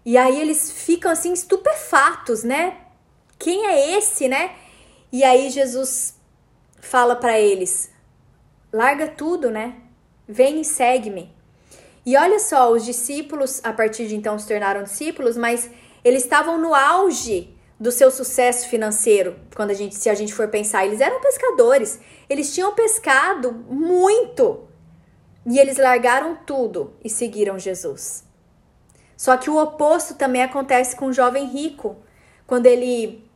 B: E aí eles ficam assim estupefatos, né? Quem é esse, né? E aí Jesus fala para eles: larga tudo, né? Vem e segue-me. E olha só, os discípulos, a partir de então, se tornaram discípulos, mas eles estavam no auge do seu sucesso financeiro. Quando a gente, se a gente for pensar, eles eram pescadores, eles tinham pescado muito. E eles largaram tudo e seguiram Jesus. Só que o oposto também acontece com o jovem rico, quando ele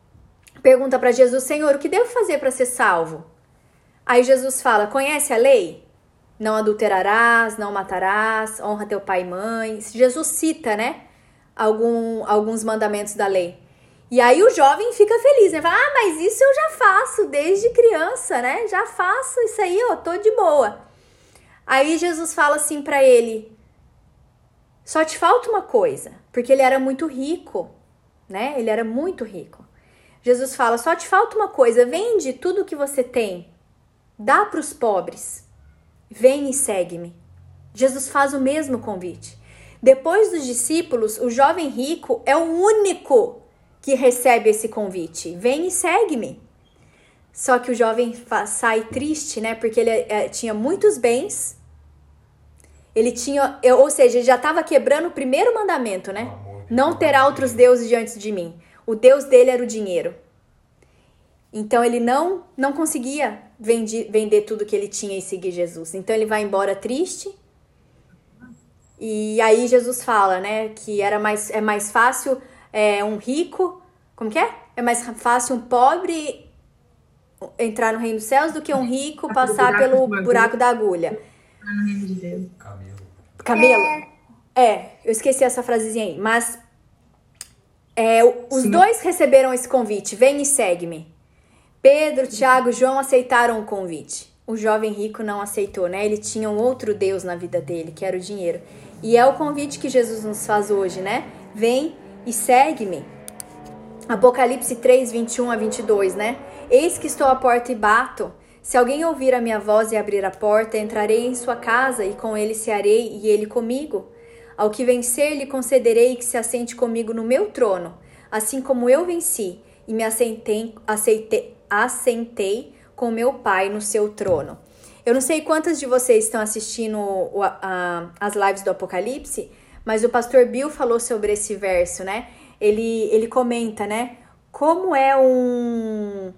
B: pergunta para Jesus: Senhor, o que devo fazer para ser salvo? Aí Jesus fala: Conhece a lei? Não adulterarás, não matarás, honra teu pai e mãe. Jesus cita, né, algum, alguns mandamentos da lei. E aí o jovem fica feliz, né? Fala, ah, mas isso eu já faço desde criança, né? Já faço isso aí, ó, tô de boa. Aí Jesus fala assim para ele: só te falta uma coisa, porque ele era muito rico, né? Ele era muito rico. Jesus fala: só te falta uma coisa, vende tudo que você tem, dá para os pobres Vem e segue-me. Jesus faz o mesmo convite. Depois dos discípulos, o jovem rico é o único que recebe esse convite: vem e segue-me. Só que o jovem sai triste, né? Porque ele é, tinha muitos bens. Ele tinha, ou seja, ele já estava quebrando o primeiro mandamento, né? Não terá outros deuses diante de mim. O Deus dele era o dinheiro. Então ele não não conseguia vender, vender tudo que ele tinha e seguir Jesus. Então ele vai embora triste. E aí Jesus fala, né, que era mais é mais fácil é, um rico, como que é? É mais fácil um pobre entrar no reino dos céus do que um rico passar pelo buraco da agulha.
A: No reino de Deus.
B: Camelo. Camelo. É. é, eu esqueci essa frasezinha aí, mas é, os Sim. dois receberam esse convite. Vem e segue-me. Pedro, Tiago, João aceitaram o convite. O jovem rico não aceitou, né? Ele tinha um outro Deus na vida dele, que era o dinheiro. E é o convite que Jesus nos faz hoje, né? Vem e segue-me. Apocalipse 3, 21 a 22, né? Eis que estou à porta e bato. Se alguém ouvir a minha voz e abrir a porta, entrarei em sua casa e com ele cearei e ele comigo. Ao que vencer, lhe concederei que se assente comigo no meu trono, assim como eu venci e me assentei, aceitei, assentei com meu Pai no seu trono. Eu não sei quantas de vocês estão assistindo o, a, as lives do Apocalipse, mas o pastor Bill falou sobre esse verso, né? Ele, ele comenta, né? Como é um.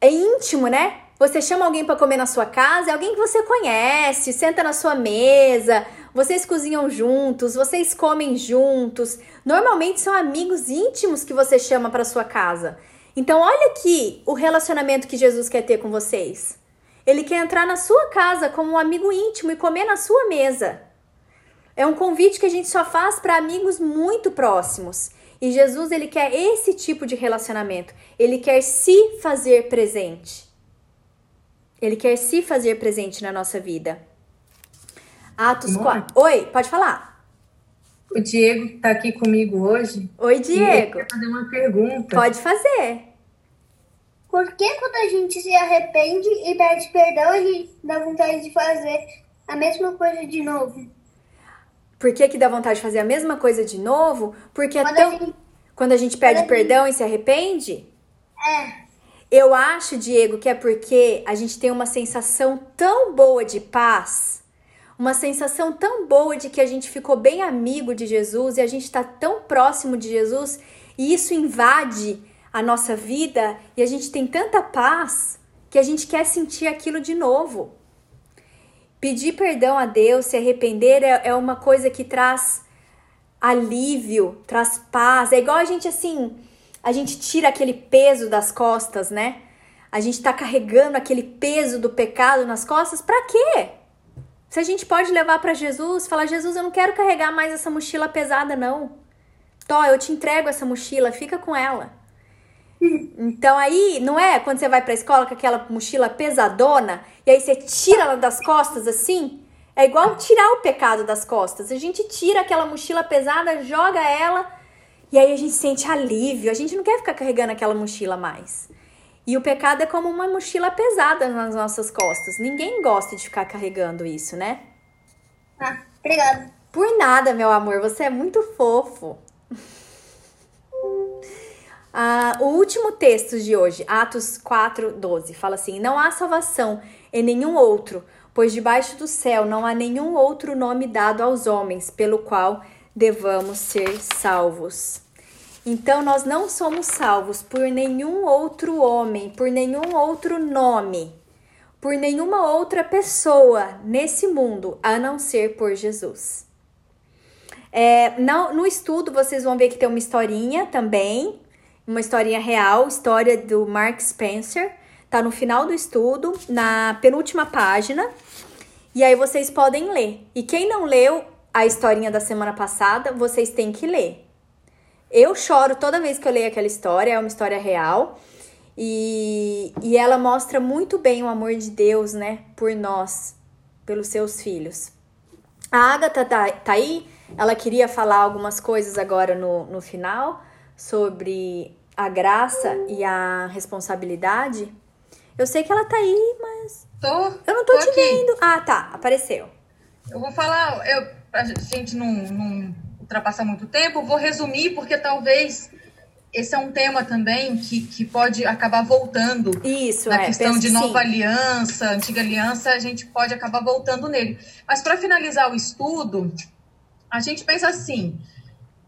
B: É íntimo, né? Você chama alguém para comer na sua casa, é alguém que você conhece, senta na sua mesa, vocês cozinham juntos, vocês comem juntos. Normalmente são amigos íntimos que você chama para sua casa. Então, olha aqui o relacionamento que Jesus quer ter com vocês. Ele quer entrar na sua casa como um amigo íntimo e comer na sua mesa. É um convite que a gente só faz para amigos muito próximos. E Jesus, ele quer esse tipo de relacionamento. Ele quer se fazer presente. Ele quer se fazer presente na nossa vida. Atos 4. Oi, pode falar.
A: O Diego está aqui comigo hoje.
B: Oi, Diego.
A: Quer fazer uma pergunta.
B: Pode fazer.
D: Por que quando a gente se arrepende e pede perdão, a gente dá vontade de fazer a mesma coisa de novo?
B: Por que, que dá vontade de fazer a mesma coisa de novo? Porque é quando é tão... a gente... Quando a gente pede quando perdão gente... e se arrepende?
D: É.
B: Eu acho, Diego, que é porque a gente tem uma sensação tão boa de paz uma sensação tão boa de que a gente ficou bem amigo de Jesus e a gente está tão próximo de Jesus e isso invade a nossa vida e a gente tem tanta paz que a gente quer sentir aquilo de novo. Pedir perdão a Deus, se arrepender é, é uma coisa que traz alívio, traz paz. É igual a gente assim, a gente tira aquele peso das costas, né? A gente tá carregando aquele peso do pecado nas costas, para quê? Se a gente pode levar para Jesus, falar: Jesus, eu não quero carregar mais essa mochila pesada, não. Tó, eu te entrego essa mochila, fica com ela. Então aí, não é quando você vai pra escola com aquela mochila pesadona e aí você tira ela das costas assim? É igual tirar o pecado das costas. A gente tira aquela mochila pesada, joga ela e aí a gente sente alívio. A gente não quer ficar carregando aquela mochila mais. E o pecado é como uma mochila pesada nas nossas costas. Ninguém gosta de ficar carregando isso, né?
D: Ah, obrigada.
B: Por nada, meu amor, você é muito fofo. [laughs] Ah, o último texto de hoje, Atos 4, 12, fala assim: Não há salvação em nenhum outro, pois debaixo do céu não há nenhum outro nome dado aos homens pelo qual devamos ser salvos. Então nós não somos salvos por nenhum outro homem, por nenhum outro nome, por nenhuma outra pessoa nesse mundo a não ser por Jesus. É, no, no estudo vocês vão ver que tem uma historinha também, uma historinha real, história do Mark Spencer. Tá no final do estudo, na penúltima página. E aí vocês podem ler. E quem não leu a historinha da semana passada, vocês têm que ler. Eu choro toda vez que eu leio aquela história, é uma história real. E, e ela mostra muito bem o amor de Deus, né, por nós, pelos seus filhos. A Agatha tá, tá aí, ela queria falar algumas coisas agora no, no final sobre a graça e a responsabilidade. Eu sei que ela tá aí, mas.
C: Tô.
B: Eu não tô, tô te aqui. vendo. Ah, tá, apareceu.
C: Eu vou falar, eu, a gente não, não ultrapassar muito tempo, vou resumir porque talvez esse é um tema também que, que pode acabar voltando.
B: Isso,
C: na
B: é,
C: questão de nova
B: sim.
C: aliança, antiga aliança, a gente pode acabar voltando nele. Mas para finalizar o estudo, a gente pensa assim: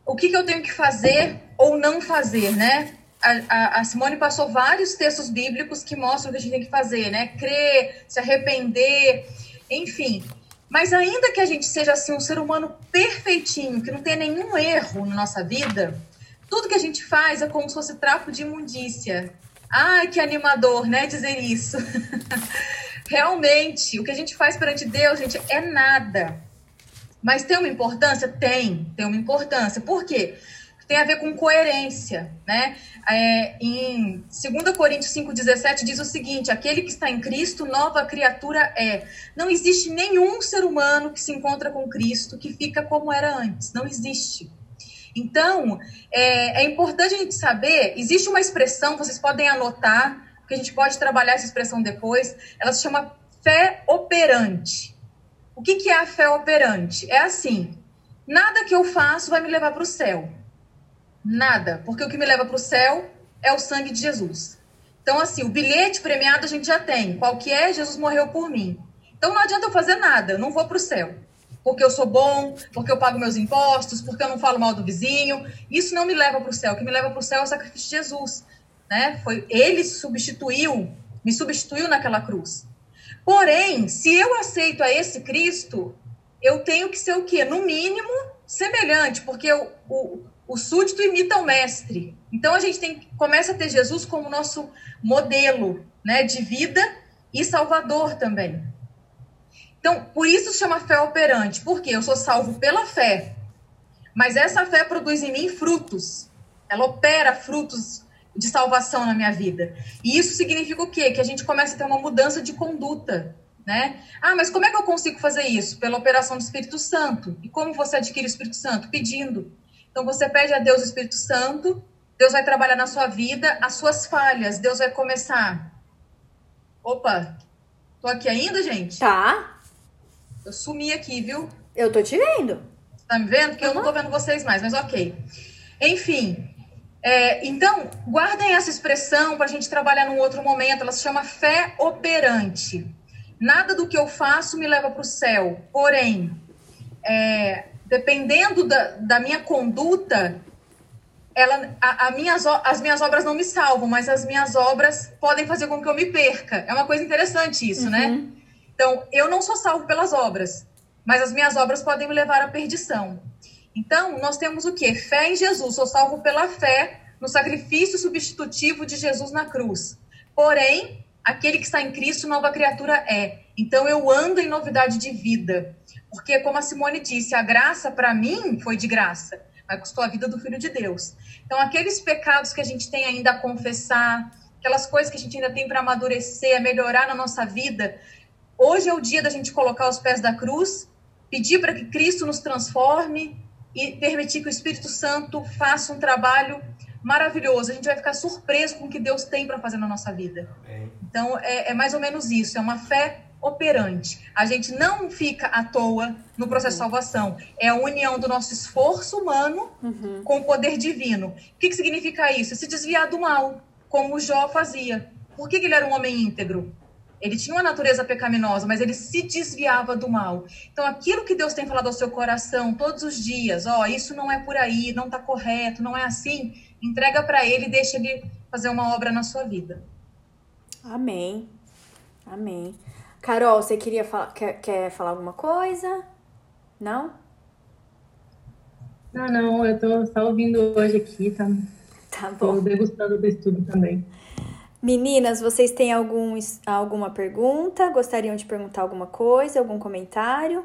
C: o que, que eu tenho que fazer ou não fazer, né? A, a, a, Simone passou vários textos bíblicos que mostram o que a gente tem que fazer, né? Crer, se arrepender, enfim. Mas ainda que a gente seja assim um ser humano perfeitinho, que não tenha nenhum erro na nossa vida, tudo que a gente faz é como se fosse trapo de imundícia. Ai, que animador, né, dizer isso. [laughs] Realmente, o que a gente faz perante Deus, gente, é nada. Mas tem uma importância? Tem, tem uma importância. Por quê? Tem a ver com coerência, né? É, em 2 Coríntios 5,17 diz o seguinte: aquele que está em Cristo, nova criatura é. Não existe nenhum ser humano que se encontra com Cristo que fica como era antes. Não existe. Então, é, é importante a gente saber, existe uma expressão, vocês podem anotar, que a gente pode trabalhar essa expressão depois, ela se chama fé operante. O que, que é a fé operante? É assim, nada que eu faço vai me levar para o céu. Nada, porque o que me leva para o céu é o sangue de Jesus. Então, assim, o bilhete premiado a gente já tem. Qual que é? Jesus morreu por mim. Então não adianta eu fazer nada, eu não vou para o céu porque eu sou bom, porque eu pago meus impostos, porque eu não falo mal do vizinho. Isso não me leva para o céu. O que me leva para o céu é o sacrifício de Jesus. Né? Foi Ele substituiu, me substituiu naquela cruz. Porém, se eu aceito a esse Cristo, eu tenho que ser o quê? No mínimo, semelhante, porque o, o, o súdito imita o mestre. Então a gente tem, começa a ter Jesus como nosso modelo né, de vida e salvador também. Então, por isso se chama fé operante, porque eu sou salvo pela fé. Mas essa fé produz em mim frutos. Ela opera frutos de salvação na minha vida. E isso significa o quê? Que a gente começa a ter uma mudança de conduta, né? Ah, mas como é que eu consigo fazer isso? Pela operação do Espírito Santo. E como você adquire o Espírito Santo? Pedindo. Então você pede a Deus o Espírito Santo, Deus vai trabalhar na sua vida as suas falhas, Deus vai começar. Opa, tô aqui ainda, gente?
B: Tá.
C: Eu sumi aqui, viu?
B: Eu tô te vendo.
C: Tá me vendo? Porque uhum. eu não tô vendo vocês mais, mas ok. Enfim, é, então, guardem essa expressão para a gente trabalhar num outro momento. Ela se chama fé operante. Nada do que eu faço me leva para o céu. Porém, é, dependendo da, da, minha conduta, ela, a, a minhas, as minhas obras não me salvam, mas as minhas obras podem fazer com que eu me perca. É uma coisa interessante isso, né? uhum. né? Então, eu não sou salvo pelas obras, mas as minhas obras podem me levar à perdição. Então, nós temos o quê? Fé em Jesus. Sou salvo pela fé no sacrifício substitutivo de Jesus na cruz. Porém, aquele que está em Cristo, nova criatura é. Então, eu ando em novidade de vida. Porque, como a Simone disse, a graça para mim foi de graça, mas custou a vida do Filho de Deus. Então, aqueles pecados que a gente tem ainda a confessar, aquelas coisas que a gente ainda tem para amadurecer, a melhorar na nossa vida, Hoje é o dia da gente colocar os pés da cruz, pedir para que Cristo nos transforme e permitir que o Espírito Santo faça um trabalho maravilhoso. A gente vai ficar surpreso com o que Deus tem para fazer na nossa vida. Então, é, é, mais ou menos isso. É uma fé operante. A gente não fica à toa no processo de salvação. É a união do nosso esforço humano uhum. com o poder divino. O que, que significa isso? Se desviar do mal, como Jó fazia. Por que, que ele era um homem íntegro? Ele tinha uma natureza pecaminosa, mas ele se desviava do mal. Então, aquilo que Deus tem falado ao seu coração todos os dias, ó, oh, isso não é por aí, não está correto, não é assim, entrega para ele e deixa ele fazer uma obra na sua vida.
B: Amém. Amém. Carol, você queria falar, quer, quer falar alguma coisa? Não?
A: Não, não, eu tô só ouvindo hoje aqui, tá?
B: Tá bom.
A: Tô degustando do estudo também.
B: Meninas, vocês têm algum, alguma pergunta? Gostariam de perguntar alguma coisa, algum comentário?